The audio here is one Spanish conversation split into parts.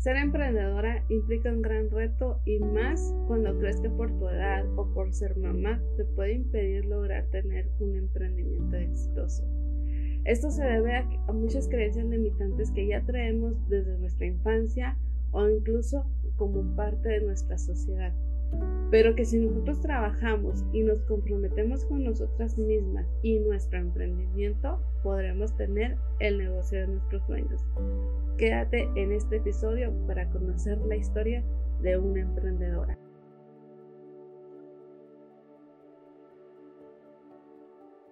Ser emprendedora implica un gran reto y más cuando crees que por tu edad o por ser mamá te puede impedir lograr tener un emprendimiento exitoso. Esto se debe a, muchas creencias limitantes que ya traemos desde nuestra infancia o incluso como parte de nuestra sociedad. Pero que si nosotros trabajamos y nos comprometemos con nosotras mismas y nuestro emprendimiento, podremos tener el negocio de nuestros sueños. Quédate en este episodio para conocer la historia de una emprendedora.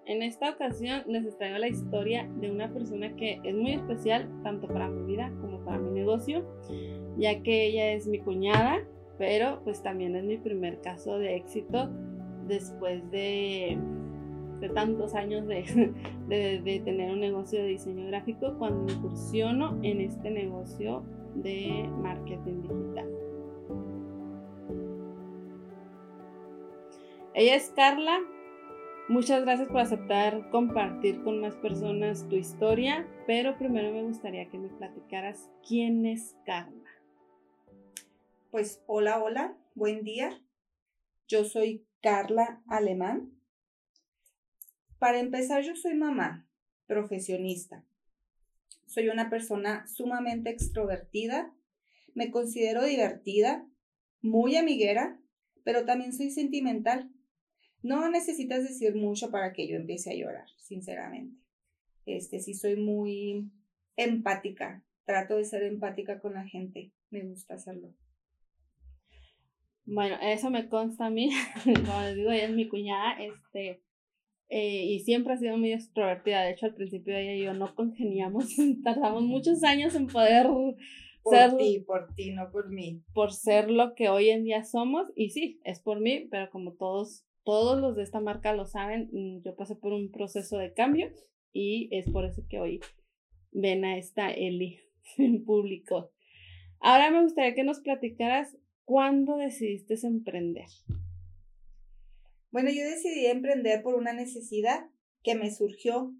En esta ocasión les traigo la historia de una persona que es muy especial tanto para mi vida como para mi negocio, ya que ella es mi cuñada, pero pues también es mi primer caso de éxito después de, tantos años de, de, tener un negocio de diseño gráfico cuando incursiono en este negocio de marketing digital. Ella es Carla. Muchas gracias por aceptar compartir con más personas tu historia, pero primero me gustaría que me platicaras quién es Carla. Pues hola, hola, buen día. Yo soy Carla Alemán. Para empezar, yo soy mamá, profesionista. Soy una persona sumamente extrovertida. Me considero divertida, muy amiguera, pero también soy sentimental. No necesitas decir mucho para que yo empiece a llorar, sinceramente. Este, sí soy muy empática. Trato de ser empática con la gente. Me gusta hacerlo. Bueno, eso me consta a mí, como les digo, ella es mi cuñada, este, eh, y siempre ha sido muy extrovertida. De hecho, al principio ella y yo no congeniamos, tardamos muchos años en poder por ser... ti, por ti, no por mí. Por ser lo que hoy en día somos, y sí, es por mí, pero como todos, todos los de esta marca lo saben, mm, yo pasé por un proceso de cambio y es por eso que hoy ven a esta Eli en público. Ahora me gustaría que nos platicaras ¿Cuándo decidiste emprender? Bueno, yo decidí emprender por una necesidad que me surgió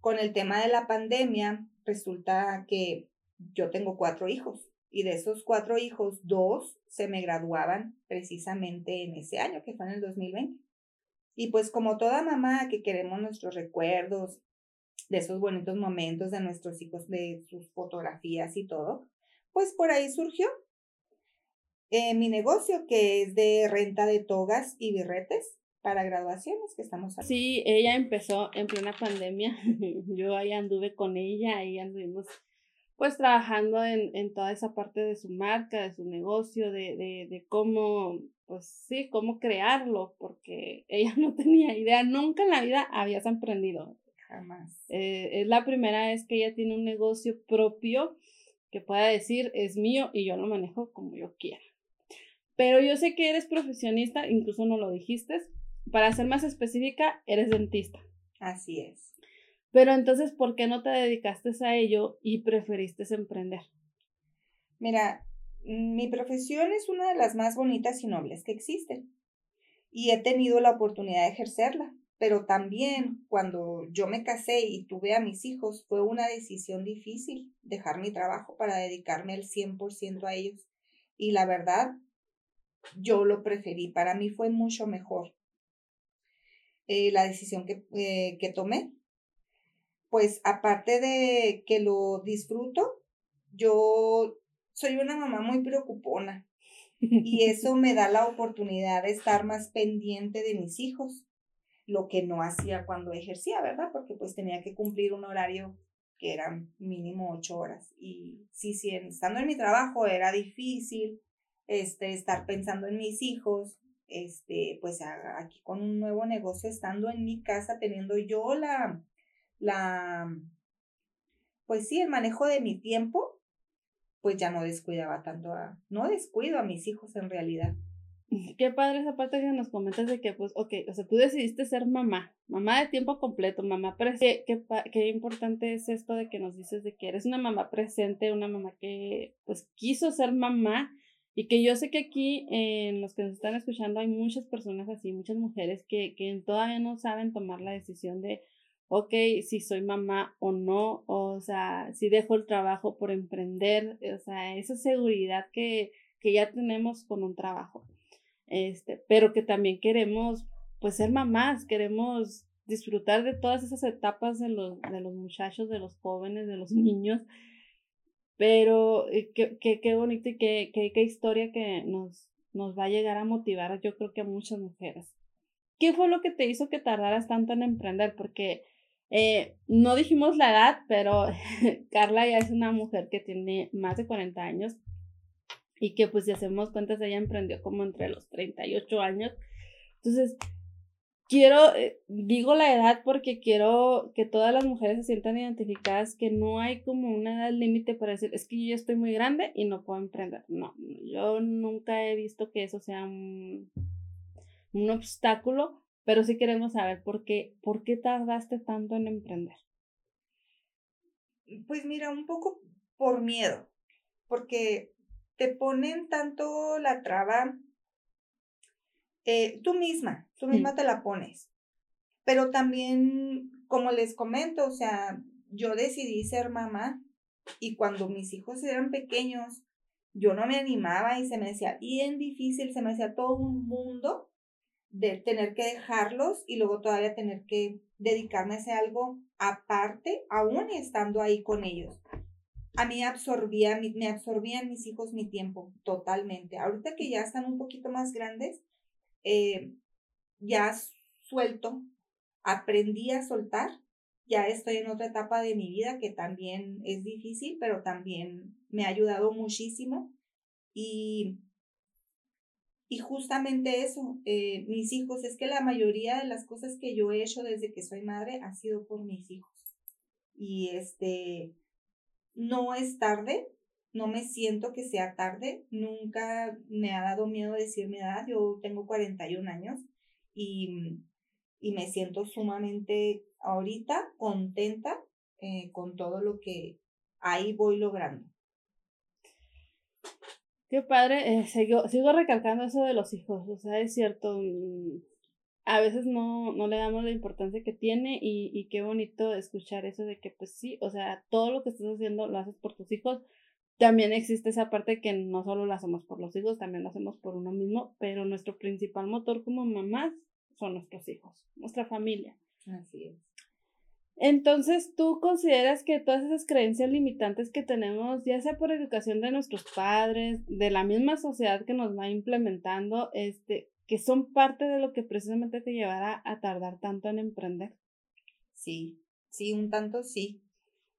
con el tema de la pandemia. Resulta que yo tengo cuatro hijos y de esos cuatro hijos, dos se me graduaban precisamente en ese año, que fue en el 2020. Y pues como toda mamá que queremos nuestros recuerdos de esos bonitos momentos de nuestros hijos, de sus fotografías y todo, pues por ahí surgió eh, mi negocio que es de renta de togas y birretes para graduaciones que estamos haciendo. Sí, ella empezó en plena pandemia. Yo ahí anduve con ella, ahí anduvimos pues trabajando en, en toda esa parte de su marca, de su negocio, de, de, de cómo, pues sí, cómo crearlo, porque ella no tenía idea, nunca en la vida habías emprendido. Jamás. Eh, es la primera vez que ella tiene un negocio propio que pueda decir es mío y yo lo manejo como yo quiera. Pero yo sé que eres profesionista, incluso no lo dijiste. Para ser más específica, eres dentista. Así es. Pero entonces, ¿por qué no te dedicaste a ello y preferiste emprender? Mira, mi profesión es una de las más bonitas y nobles que existen. Y he tenido la oportunidad de ejercerla. Pero también cuando yo me casé y tuve a mis hijos, fue una decisión difícil dejar mi trabajo para dedicarme al 100% a ellos. Y la verdad, yo lo preferí, para mí fue mucho mejor eh, la decisión que, eh, que tomé. Pues aparte de que lo disfruto, yo soy una mamá muy preocupona y eso me da la oportunidad de estar más pendiente de mis hijos, lo que no hacía cuando ejercía, ¿verdad? Porque pues tenía que cumplir un horario que era mínimo ocho horas y sí, sí, estando en mi trabajo era difícil, este, estar pensando en mis hijos, este, pues aquí con un nuevo negocio, estando en mi casa, teniendo yo la, la, pues sí, el manejo de mi tiempo, pues ya no descuidaba tanto a, no descuido a mis hijos en realidad. Qué padre esa parte que nos comentas de que, pues, ok, o sea, tú decidiste ser mamá, mamá de tiempo completo, mamá presente. Qué, qué, importante es esto de que nos dices de que eres una mamá presente, una mamá que, pues, quiso ser mamá y que yo sé que aquí en los que nos están escuchando hay muchas personas así, muchas mujeres que, que todavía no saben tomar la decisión de, ok, si soy mamá o no, o sea, si dejo el trabajo por emprender, o sea, esa seguridad que, que ya tenemos con un trabajo, este, pero que también queremos, pues, ser mamás, queremos disfrutar de todas esas etapas de los, de los muchachos, de los jóvenes, de los niños, pero eh, qué, qué, qué bonito y qué, qué, qué historia que nos, nos va a llegar a motivar, yo creo que a muchas mujeres. ¿Qué fue lo que te hizo que tardaras tanto en emprender? Porque eh, no dijimos la edad, pero Carla ya es una mujer que tiene más de 40 años y que pues si hacemos cuentas ella emprendió como entre los 38 años. Entonces, quiero, eh, digo la edad porque quiero que todas las mujeres se sientan identificadas, que no hay como una edad límite para decir, es que yo ya estoy muy grande y no puedo emprender. No, yo nunca he visto que eso sea un, un obstáculo, pero sí queremos saber por qué, por qué tardaste tanto en emprender. Pues mira, un poco por miedo, porque te ponen tanto la traba eh, tú misma, tú misma te la pones. Pero también, como les comento, o sea, yo decidí ser mamá y cuando mis hijos eran pequeños, yo no me animaba y se me decía bien difícil, se me hacía todo un mundo de tener que dejarlos y luego todavía tener que dedicarme a hacer algo aparte, aún estando ahí con ellos. A mí absorbía, me absorbían mis hijos mi tiempo totalmente. Ahorita que ya están un poquito más grandes, eh, ya suelto, aprendí a soltar, ya estoy en otra etapa de mi vida que también es difícil, pero también me ha ayudado muchísimo. Y, y justamente eso, eh, mis hijos, es que la mayoría de las cosas que yo he hecho desde que soy madre ha sido por mis hijos. Y este, no es tarde, no me siento que sea tarde, nunca me ha dado miedo decir mi edad, yo tengo 41 años y, y me siento sumamente ahorita contenta eh, con todo lo que ahí voy logrando. Qué padre, eh, sigo, sigo recalcando eso de los hijos, o sea, es cierto, mm, a veces no, no le damos la importancia que tiene y, y qué bonito escuchar eso de que pues sí, o sea, todo lo que estás haciendo lo haces por tus hijos, también existe esa parte que no solo lo hacemos por los hijos, también lo hacemos por uno mismo, pero nuestro principal motor como mamás son nuestros hijos, nuestra familia. Así es. Entonces, ¿tú consideras que todas esas creencias limitantes que tenemos, ya sea por educación de nuestros padres, de la misma sociedad que nos va implementando, este, que son parte de lo que precisamente te llevará a tardar tanto en emprender? Sí, sí, un tanto sí,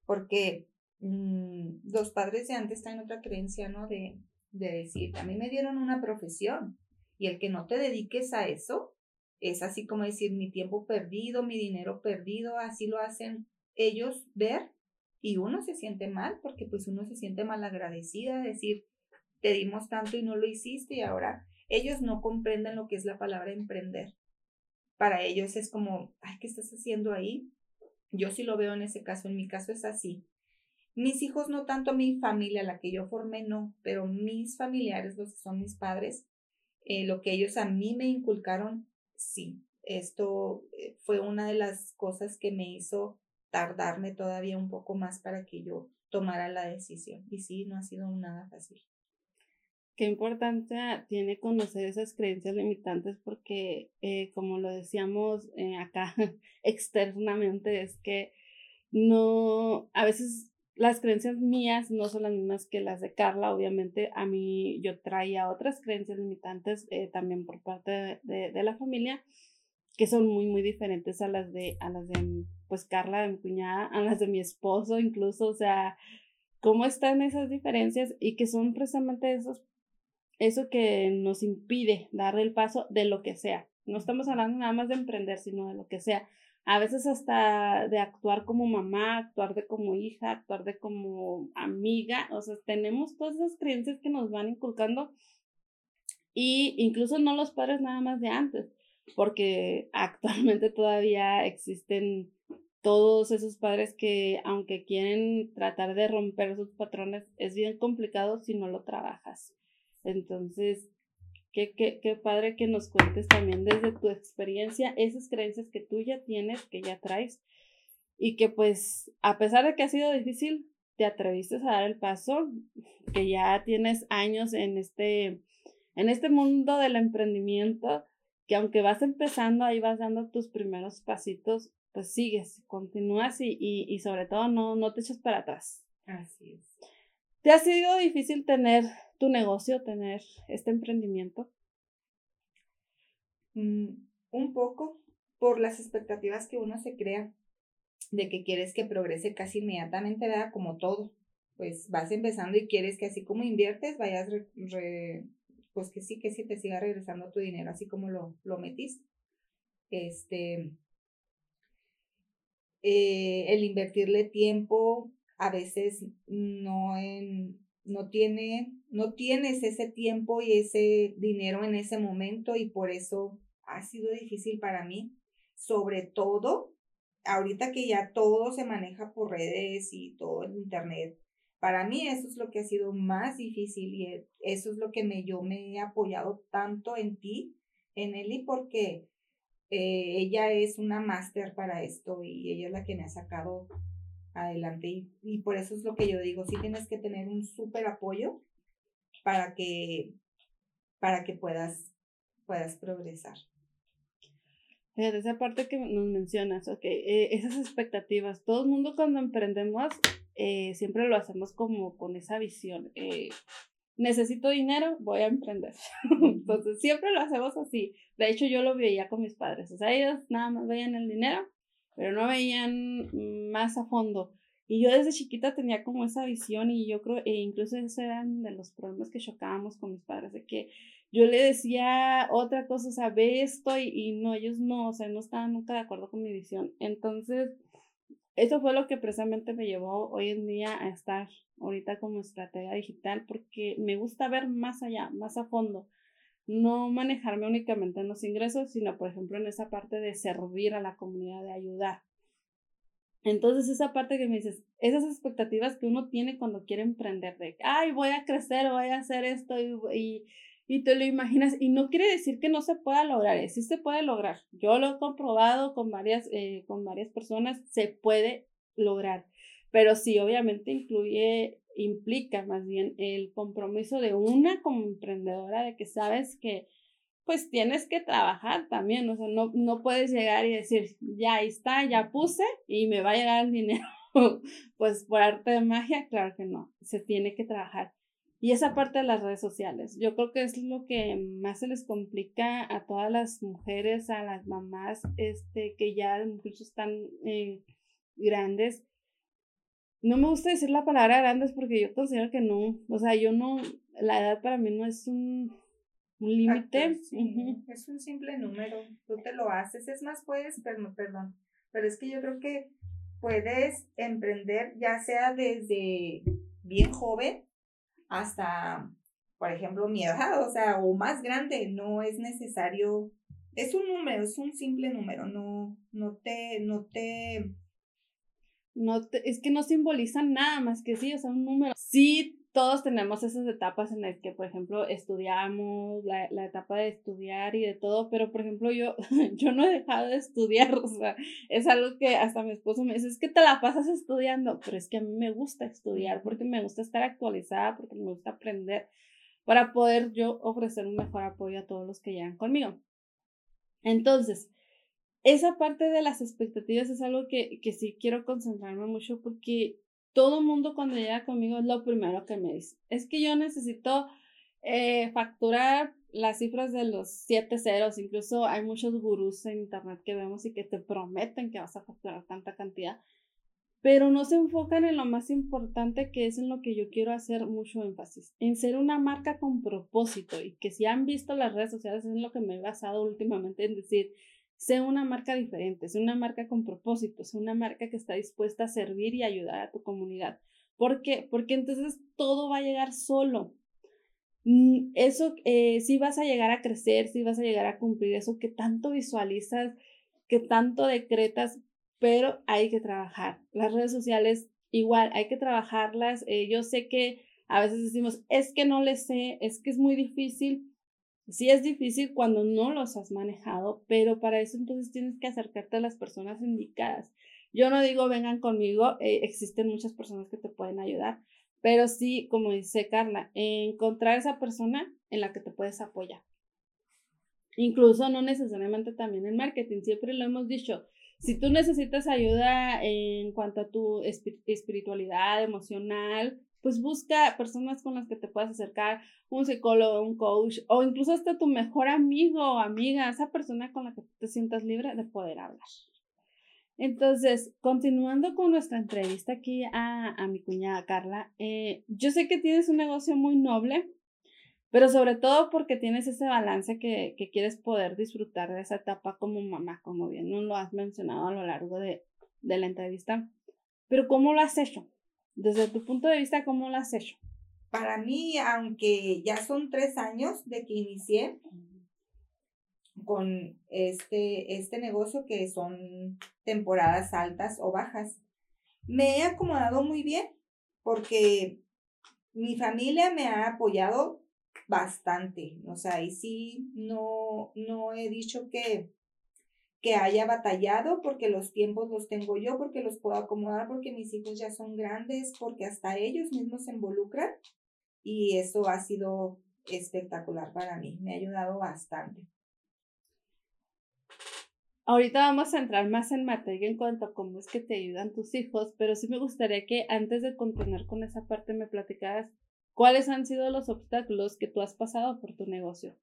porque Mm, los padres de antes tienen otra creencia, ¿no? De, de decir, a mí me dieron una profesión y el que no te dediques a eso es así como decir mi tiempo perdido, mi dinero perdido, así lo hacen ellos ver y uno se siente mal porque pues uno se siente mal agradecida, decir, te dimos tanto y no lo hiciste y ahora ellos no comprenden lo que es la palabra emprender. Para ellos es como, ay, ¿qué estás haciendo ahí? Yo sí lo veo en ese caso, en mi caso es así. Mis hijos, no tanto mi familia, la que yo formé, no, pero mis familiares, los que son mis padres, eh, lo que ellos a mí me inculcaron, sí. Esto eh, fue una de las cosas que me hizo tardarme todavía un poco más para que yo tomara la decisión. Y sí, no ha sido nada fácil. Qué importancia tiene conocer esas creencias limitantes porque, eh, como lo decíamos acá externamente, es que no, a veces las creencias mías no son las mismas que las de Carla, obviamente a mí yo traía otras creencias limitantes eh, también por parte de, de, la familia que son muy muy diferentes a las de a las de pues Carla de mi cuñada, a las de mi esposo incluso, o sea, cómo están esas diferencias y que son precisamente esos eso que nos impide dar el paso de lo que sea. No estamos hablando nada más de emprender, sino de lo que sea a veces hasta de actuar como mamá, actuar de como hija, actuar de como amiga, o sea, tenemos todas esas creencias que nos van inculcando y incluso no los padres nada más de antes, porque actualmente todavía existen todos esos padres que aunque quieren tratar de romper sus patrones, es bien complicado si no lo trabajas. Entonces, Qué, qué, qué, padre que nos cuentes también desde tu experiencia esas creencias que tú ya tienes, que ya traes, y que pues a pesar de que ha sido difícil, te atreviste a dar el paso, que ya tienes años en este, en este mundo del emprendimiento, que aunque vas empezando, ahí vas dando tus primeros pasitos, pues sigues, continúas y, y, y sobre todo no, no te eches para atrás. Así es. ¿Te ha sido difícil tener tu negocio, tener este emprendimiento? Mm, un poco por las expectativas que uno se crea de que quieres que progrese casi inmediatamente, ¿verdad? Como todo. Pues vas empezando y quieres que así como inviertes, vayas, pues que sí, que sí te siga regresando tu dinero, así como lo, lo metiste. Este, eh, el invertirle tiempo, a veces no en, no tiene, no tienes ese tiempo y ese dinero en ese momento y por eso ha sido difícil para mí, sobre todo ahorita que ya todo se maneja por redes y todo en internet, para mí eso es lo que ha sido más difícil y e, eso es lo que me, yo me he apoyado tanto en ti, en Eli, porque eh, ella es una máster para esto y ella es la que me ha sacado adelante y, y por eso es lo que yo digo, sí tienes que tener un súper apoyo para que, para que puedas, puedas progresar. Fíjate, esa parte que nos mencionas, ok, eh, esas expectativas, todo el mundo cuando emprendemos eh, siempre lo hacemos como con esa visión. Eh, necesito dinero, voy a emprender. Entonces siempre lo hacemos así. De hecho, yo lo veía con mis padres. O sea, ellos nada más veían el dinero, pero no veían más a fondo. Y yo desde chiquita tenía como esa visión y yo creo, e incluso esos eran de los problemas que chocábamos con mis padres, de que yo le decía otra cosa, o sea, ve esto y, no, ellos no, o sea, no estaban nunca de acuerdo con mi visión. Entonces, eso fue lo que precisamente me llevó hoy en día a estar ahorita como estrategia digital, porque me gusta ver más allá, más a fondo. No manejarme únicamente en los ingresos, sino, por ejemplo, en esa parte de servir a la comunidad, de ayudar. Entonces, esa parte que me dices, esas expectativas que uno tiene cuando quiere emprender, de, ay, voy a crecer, voy a hacer esto y y te lo imaginas y no quiere decir que no se pueda lograr, ¿eh? sí se puede lograr. Yo lo he comprobado con varias, eh, con varias personas, se puede lograr, pero sí, obviamente incluye, implica más bien el compromiso de una como emprendedora de que sabes que pues tienes que trabajar también, o sea, no, no puedes llegar y decir, ya está, ya puse y me va a llegar el dinero. pues por arte de magia, claro que no, se tiene que trabajar. Y esa parte de las redes sociales, yo creo que es lo que más se les complica a todas las mujeres, a las mamás, este, que ya incluso están eh, grandes. No me gusta decir la palabra grandes porque yo considero que no, o sea, yo no, la edad para mí no es un, un límite. Es un simple número, tú te lo haces, es más, puedes, perdón, perdón, pero es que yo creo que puedes emprender ya sea desde bien joven hasta, por ejemplo, mi edad, o sea, o más grande, no es necesario, es un número, es un simple número, no, no te, no te... No es que no simbolizan nada más que sí, o sea, un número. Sí, todos tenemos esas etapas en las que, por ejemplo, estudiamos, la, la, etapa de estudiar y de todo, pero, por ejemplo, yo, yo no he dejado de estudiar, o sea, es algo que hasta mi esposo me dice, es que te la pasas estudiando, pero es que a mí me gusta estudiar porque me gusta estar actualizada, porque me gusta aprender para poder yo ofrecer un mejor apoyo a todos los que llegan conmigo. Entonces, esa parte de las expectativas es algo que, que sí quiero concentrarme mucho porque todo mundo cuando llega conmigo es lo primero que me dice. Es que yo necesito eh, facturar las cifras de los siete ceros. Incluso hay muchos gurús en internet que vemos y que te prometen que vas a facturar tanta cantidad. Pero no se enfocan en lo más importante que es en lo que yo quiero hacer mucho énfasis, en ser una marca con propósito y que si han visto las redes sociales es en lo que me he basado últimamente en decir, Sé una marca diferente, sé una marca con propósito, sé una marca que está dispuesta a servir y ayudar a tu comunidad. ¿Por qué? Porque entonces todo va a llegar solo. Mm, eso eh, sí vas a llegar a crecer, sí vas a llegar a cumplir eso que tanto visualizas, que tanto decretas, pero hay que trabajar. Las redes sociales igual, hay que trabajarlas. Eh, yo sé que a veces decimos, es que no le sé, es que es muy difícil. Sí es difícil cuando no los has manejado, pero para eso entonces tienes que acercarte a las personas indicadas. Yo no digo vengan conmigo, eh, existen muchas personas que te pueden ayudar, pero sí, como dice Carla, encontrar esa persona en la que te puedes apoyar. Incluso no necesariamente también en marketing, siempre lo hemos dicho, si tú necesitas ayuda en cuanto a tu espiritualidad emocional, pues busca personas con las que te puedas acercar, un psicólogo, un coach o incluso hasta tu mejor amigo o amiga, esa persona con la que te sientas libre de poder hablar. Entonces, continuando con nuestra entrevista aquí a, a mi cuñada Carla, eh, yo sé que tienes un negocio muy noble, pero sobre todo porque tienes ese balance que, que quieres poder disfrutar de esa etapa como mamá, como bien lo has mencionado a lo largo de, de la entrevista. Pero ¿cómo lo has hecho? Desde tu punto de vista, ¿cómo lo has hecho? Para mí, aunque ya son tres años de que inicié con este, este negocio, que son temporadas altas o bajas, me he acomodado muy bien porque mi familia me ha apoyado bastante. O sea, y sí, no, no he dicho que, que haya batallado porque los tiempos los tengo yo, porque los puedo acomodar, porque mis hijos ya son grandes, porque hasta ellos mismos se involucran y eso ha sido espectacular para mí, me ha ayudado bastante. Ahorita vamos a entrar más en materia en cuanto a cómo es que te ayudan tus hijos, pero sí me gustaría que antes de continuar con esa parte me platicaras cuáles han sido los obstáculos que tú has pasado por tu negocio.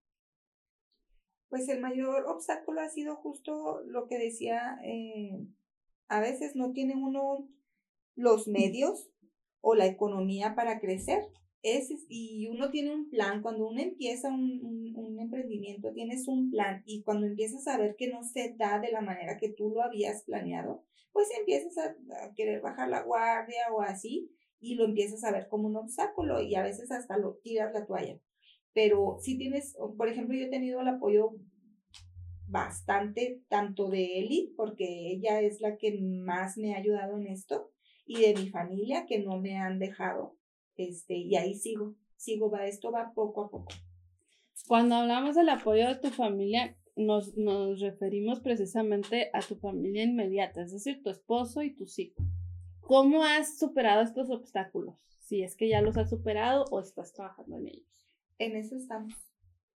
Pues el mayor obstáculo ha sido justo lo que decía, eh, a veces no tiene uno los medios o la economía para crecer. Es, y uno tiene un plan, cuando uno empieza un, un, emprendimiento, tienes un plan y cuando empiezas a ver que no se da de la manera que tú lo habías planeado, pues empiezas a, a querer bajar la guardia o así y lo empiezas a ver como un obstáculo y a veces hasta lo tiras la toalla. Pero si tienes, por ejemplo, yo he tenido el apoyo bastante tanto de Eli, porque ella es la que más me ha ayudado en esto, y de mi familia que no me han dejado. Este, y ahí sigo, sigo, va, esto va poco a poco. Cuando hablamos del apoyo de tu familia, nos, nos referimos precisamente a tu familia inmediata, es decir, tu esposo y tus hijos. ¿Cómo has superado estos obstáculos? Si es que ya los has superado o estás trabajando en ellos. En eso estamos.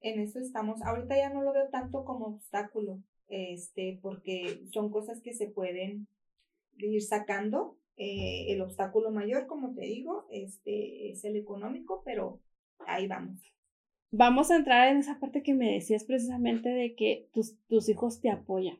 En eso estamos. Ahorita ya no lo veo tanto como obstáculo, este, porque son cosas que se pueden ir sacando. Eh, el obstáculo mayor, como te digo, este, es el económico, pero ahí vamos. Vamos a entrar en esa parte que me decías precisamente de que tus, tus hijos te apoyan.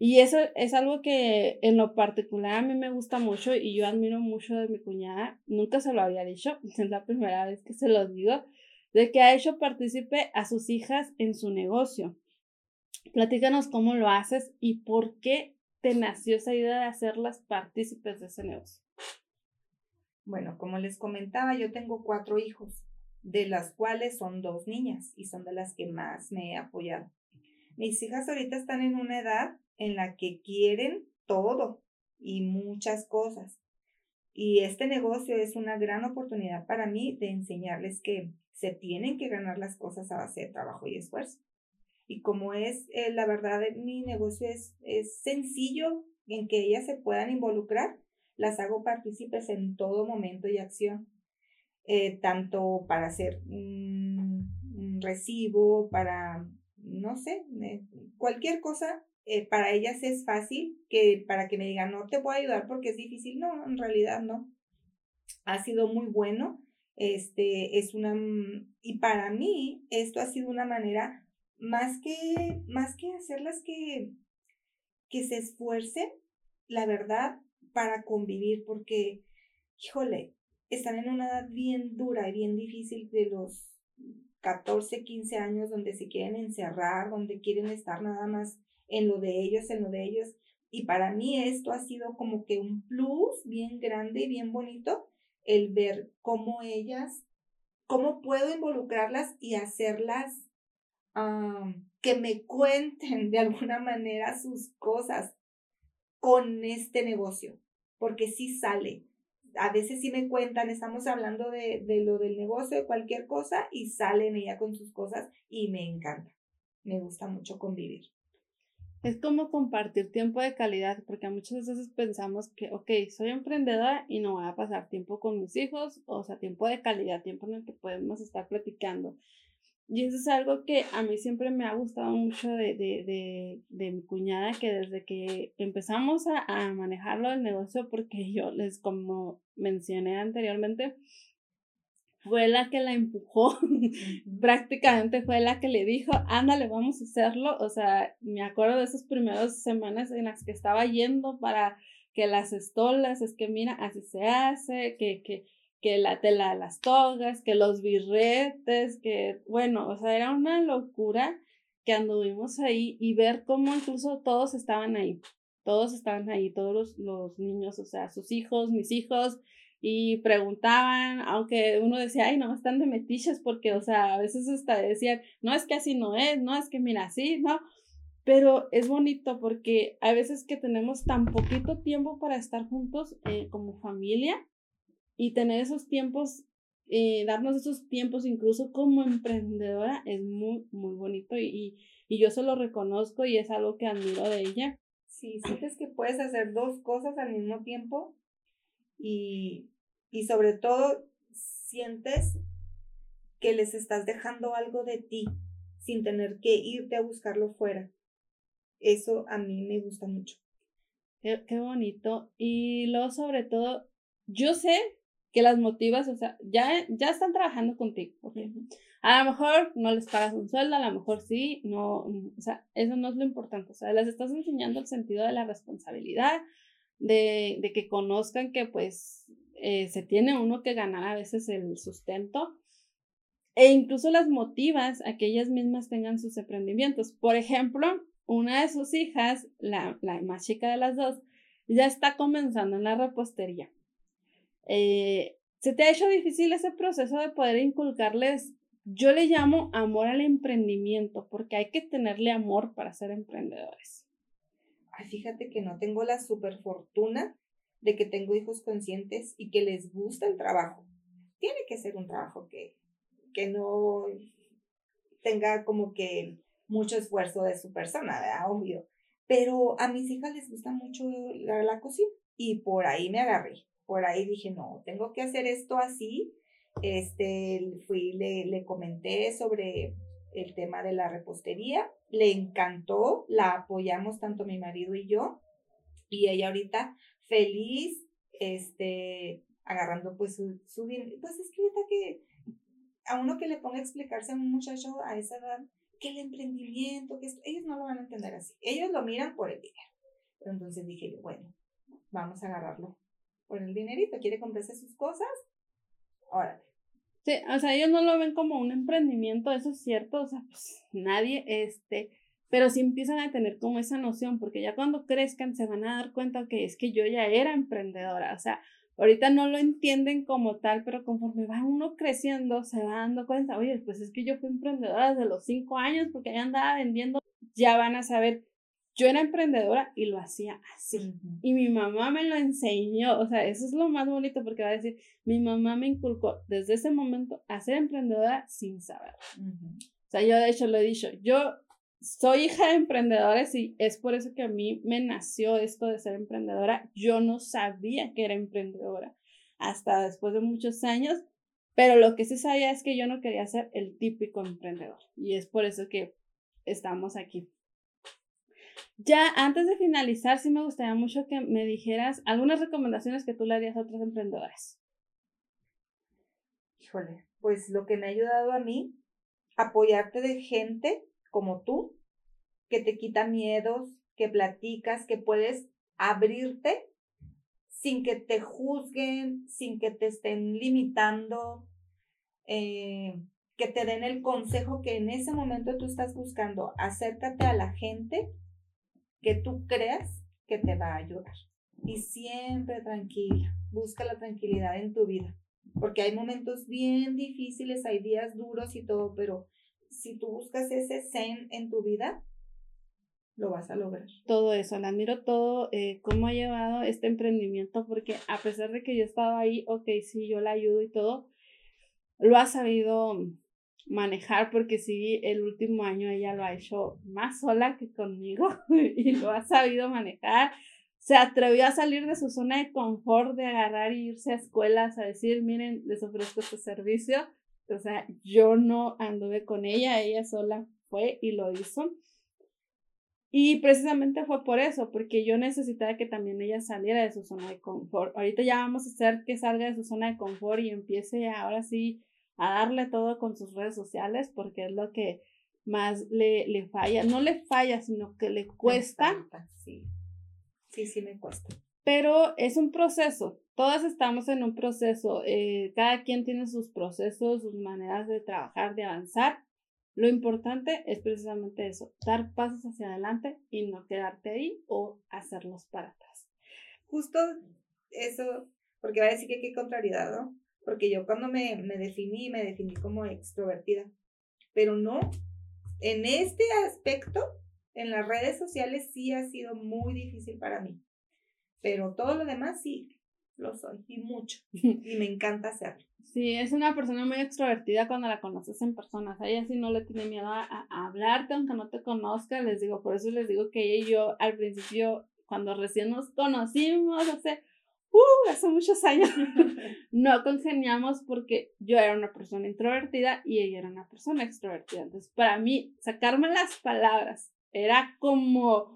Y eso es algo que en lo particular a mí me gusta mucho y yo admiro mucho de mi cuñada. Nunca se lo había dicho, es la primera vez que se lo digo, de que ha hecho partícipe a sus hijas en su negocio. Platícanos cómo lo haces y por qué te nació esa idea de hacerlas partícipes de ese negocio. Bueno, como les comentaba, yo tengo cuatro hijos, de las cuales son dos niñas y son de las que más me he apoyado. Mis hijas ahorita están en una edad en la que quieren todo y muchas cosas. Y este negocio es una gran oportunidad para mí de enseñarles que se tienen que ganar las cosas a base de trabajo y esfuerzo. Y como es, eh, la verdad, mi negocio es, es sencillo en que ellas se puedan involucrar, las hago partícipes en todo momento y acción. Eh, tanto para hacer un recibo, para, no sé, eh, cualquier cosa eh, para ellas es fácil que para que me digan, no te puedo ayudar porque es difícil. No, en realidad no. Ha sido muy bueno. Este es una, mm, y para mí esto ha sido una manera más que, más que hacerlas que, que se esfuercen, la verdad, para convivir, porque, híjole, están en una edad bien dura y bien difícil de los 14, 15 años donde se quieren encerrar, donde quieren estar nada más en lo de ellos, en lo de ellos. Y para mí esto ha sido como que un plus bien grande y bien bonito, el ver cómo ellas, cómo puedo involucrarlas y hacerlas que me cuenten de alguna manera sus cosas con este negocio, porque sí sale. A veces sí me cuentan, estamos hablando de, de lo del negocio, de cualquier cosa, y salen ella con sus cosas y me encanta. Me gusta mucho convivir. Es como compartir tiempo de calidad, porque muchas veces pensamos que, ok, soy emprendedora y no voy a pasar tiempo con mis hijos, o sea, tiempo de calidad, tiempo en el que podemos estar platicando. Y eso es algo que a mí siempre me ha gustado mucho de, de, de, de mi cuñada, que desde que empezamos a, a manejarlo del negocio, porque yo les, como mencioné anteriormente, fue la que la empujó, prácticamente fue la que le dijo, ándale, vamos a hacerlo. O sea, me acuerdo de esas primeras semanas en las que estaba yendo para que las estolas, es que mira, así se hace, que, que, que la tela de las togas, que los birretes, que bueno, o sea, era una locura que anduvimos ahí y ver cómo incluso todos estaban ahí, todos estaban ahí, todos los, los niños, o sea, sus hijos, mis hijos, y preguntaban, aunque uno decía, ay, no, están de metiches, porque, o sea, a veces hasta decían, no es que así no es, no es que mira así, no, pero es bonito porque a veces que tenemos tan poquito tiempo para estar juntos eh, como familia y tener esos tiempos, eh, darnos esos tiempos incluso como emprendedora es muy, muy bonito y, y yo se lo reconozco y es algo que admiro de ella. Sí, sientes que puedes hacer dos cosas al mismo tiempo y, y sobre todo sientes que les estás dejando algo de ti sin tener que irte a buscarlo fuera. Eso a mí me gusta mucho. Qué, qué bonito. Y luego, sobre todo, yo sé que las motivas, o sea, ya, ya están trabajando contigo. A lo mejor no les pagas un sueldo, a lo mejor sí, no, o sea, eso no es lo importante. O sea, les estás enseñando el sentido de la responsabilidad, de, que conozcan que pues eh, se tiene uno que ganar a veces el sustento e incluso las motivas a que ellas mismas tengan sus emprendimientos. Por ejemplo, una de sus hijas, la, la más chica de las dos, ya está comenzando en la repostería. Eh, ¿Se te ha hecho difícil ese proceso de poder inculcarles? Yo le llamo amor al emprendimiento, porque hay que tenerle amor para ser emprendedores fíjate que no tengo la super fortuna de que tengo hijos conscientes y que les gusta el trabajo. Tiene que ser un trabajo que, que no tenga como que mucho esfuerzo de su persona. Obvio. Pero a mis hijas les gusta mucho la, la cocina y por ahí me agarré. Por ahí dije, no, tengo que hacer esto así. Este, fui, le, le comenté sobre el tema de la repostería, le encantó, la apoyamos tanto mi marido y yo, y ella ahorita feliz, este, agarrando pues su, su pues es que que a uno que le ponga a explicarse a un muchacho a esa edad que el emprendimiento, que ellos no lo van a entender así, ellos lo miran por el dinero. Entonces dije bueno, vamos a agarrarlo por el dinerito, quiere comprarse sus cosas, órale, Sí, o sea, ellos no lo ven como un emprendimiento, eso es cierto, o sea, pues nadie, este, pero sí empiezan a tener como esa noción, porque ya cuando crezcan se van a dar cuenta que es que yo ya era emprendedora, o sea, ahorita no lo entienden como tal, pero conforme va uno creciendo, se va dando cuenta, oye, pues es que yo fui emprendedora desde los cinco años porque ya andaba vendiendo, ya van a saber yo era emprendedora y lo hacía así. Y mi mamá me lo enseñó. O sea, eso es lo más bonito porque va a decir, mi mamá me inculcó desde ese momento a ser emprendedora sin saber. O sea, yo de hecho lo he dicho, yo soy hija de emprendedores y es por eso que a mí me nació esto de ser emprendedora. Yo no sabía que era emprendedora hasta después de muchos años, pero lo que sí sabía es que yo no quería ser el típico emprendedor. Y es por eso que estamos aquí. Ya antes de finalizar, sí me gustaría mucho que me dijeras algunas recomendaciones que tú le harías a otros emprendedores. Híjole, pues lo que me ha ayudado a mí, apoyarte de gente como tú, que te quita miedos, que platicas, que puedes abrirte sin que te juzguen, sin que te estén limitando, eh, que te den el consejo que en ese momento tú estás buscando. Acércate a la gente que tú creas que te va a ayudar. Y siempre tranquila, busca la tranquilidad en tu vida, porque hay momentos bien difíciles, hay días duros y todo, pero si tú buscas ese zen en tu vida, lo vas a lograr. Todo eso, la admiro todo, eh, cómo ha llevado este emprendimiento, porque a pesar de que yo estaba ahí, ok, sí, yo la ayudo y todo, lo ha sabido manejar porque sí, el último año ella lo ha hecho más sola que conmigo y lo ha sabido manejar. Se atrevió a salir de su zona de confort, de agarrar y irse a escuelas a decir, miren, les ofrezco este servicio. O sea, yo no anduve con ella, ella sola fue y lo hizo. Y precisamente fue por eso, porque yo necesitaba que también ella saliera de su zona de confort. Ahorita ya vamos a hacer que salga de su zona de confort y empiece ahora sí a darle todo con sus redes sociales, porque es lo que más le, le falla. No le falla, sino que le cuesta. Sí, sí, sí me cuesta. Pero es un proceso. Todas estamos en un proceso. Eh, cada quien tiene sus procesos, sus maneras de trabajar, de avanzar. Lo importante es precisamente eso, dar pasos hacia adelante y no quedarte ahí o hacerlos para atrás. Justo eso, porque va a decir que qué contrariedad, ¿no? Porque yo cuando me, me definí, me definí como extrovertida, pero no, en este aspecto, en las redes sociales sí ha sido muy difícil para mí, pero todo lo demás sí, lo soy, y mucho, y me encanta hacerlo. Sí, es una persona muy extrovertida cuando la conoces en persona. O ella sí no le tiene miedo a, hablarte, aunque no te conozca. Les digo, por eso les digo que ella y yo al principio, cuando recién nos conocimos, hace, uh, hace muchos años, no congeniamos porque yo era una persona introvertida y ella era una persona extrovertida. Entonces, para mí, sacarme las palabras era como...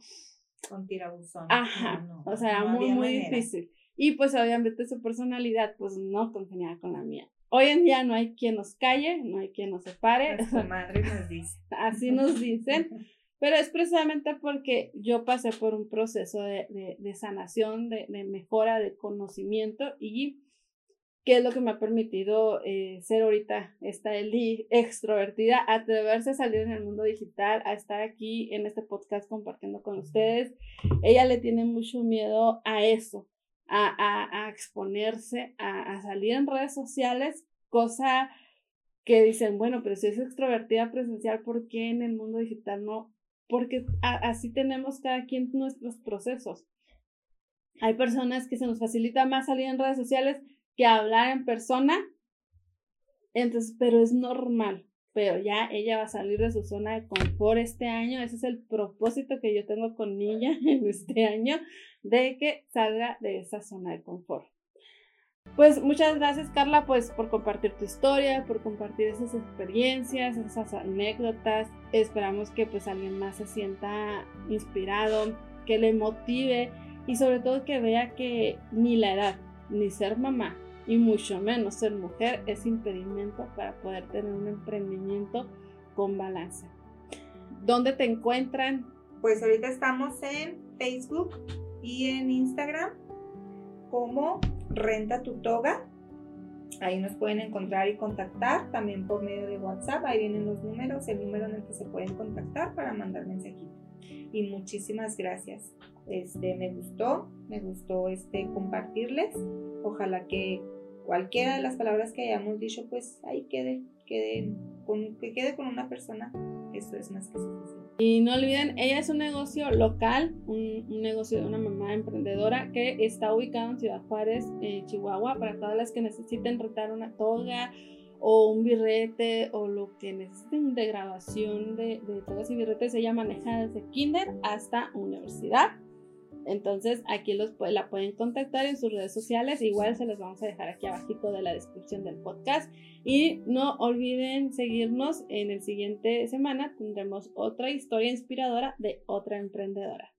Con tirabuzón. Ajá, o sea, muy, muy difícil. Y pues obviamente su personalidad pues no congeniaba con la mía. Hoy en día no hay quien nos calle, no hay quien nos separe. Nuestra madre nos dice. Así nos dicen. Pero es precisamente porque yo pasé por un proceso de, de, de sanación, de, de, mejora, de conocimiento y que es lo que me ha permitido eh, ser ahorita esta Eli extrovertida, atreverse a salir en el mundo digital, a estar aquí en este podcast compartiendo con ustedes. Ella le tiene mucho miedo a eso, a, exponerse, a, salir en redes sociales, cosa que dicen, bueno, pero si es extrovertida presencial, ¿por qué en el mundo digital no? Porque así tenemos cada quien nuestros procesos. Hay personas que se nos facilita más salir en redes sociales que hablar en persona, entonces, pero es normal pero ya ella va a salir de su zona de confort este año. Ese es el propósito que yo tengo con ella en este año, de que salga de esa zona de confort. Pues muchas gracias Carla pues por compartir tu historia, por compartir esas experiencias, esas anécdotas. Esperamos que pues alguien más se sienta inspirado, que le motive y sobre todo que vea que ni la edad, ni ser mamá, y mucho menos ser mujer es impedimento para poder tener un emprendimiento con balance. ¿Dónde te encuentran? Pues ahorita estamos en Facebook y en Instagram como Renta tu Toga. Ahí nos pueden encontrar y contactar también por medio de WhatsApp. Ahí vienen los números, el número en el que se pueden contactar para mandar mensajito. Y muchísimas gracias. Este, me gustó, me gustó este compartirles. Ojalá que cualquiera de las palabras que hayamos dicho, pues ahí quede, quede con, que quede con una persona. Eso es más que suficiente. Y no olviden, ella es un negocio local, un, negocio de una mamá emprendedora que está ubicado en Ciudad Juárez, Chihuahua, para todas las que necesiten retar una toga o un birrete o lo que necesiten de grabación de, de togas y birretes. Ella maneja desde kinder hasta universidad. Entonces aquí los, la pueden contactar en sus redes sociales. Igual se los vamos a dejar aquí abajito de la descripción del podcast. Y no olviden seguirnos en el siguiente semana. Tendremos otra historia inspiradora de otra emprendedora.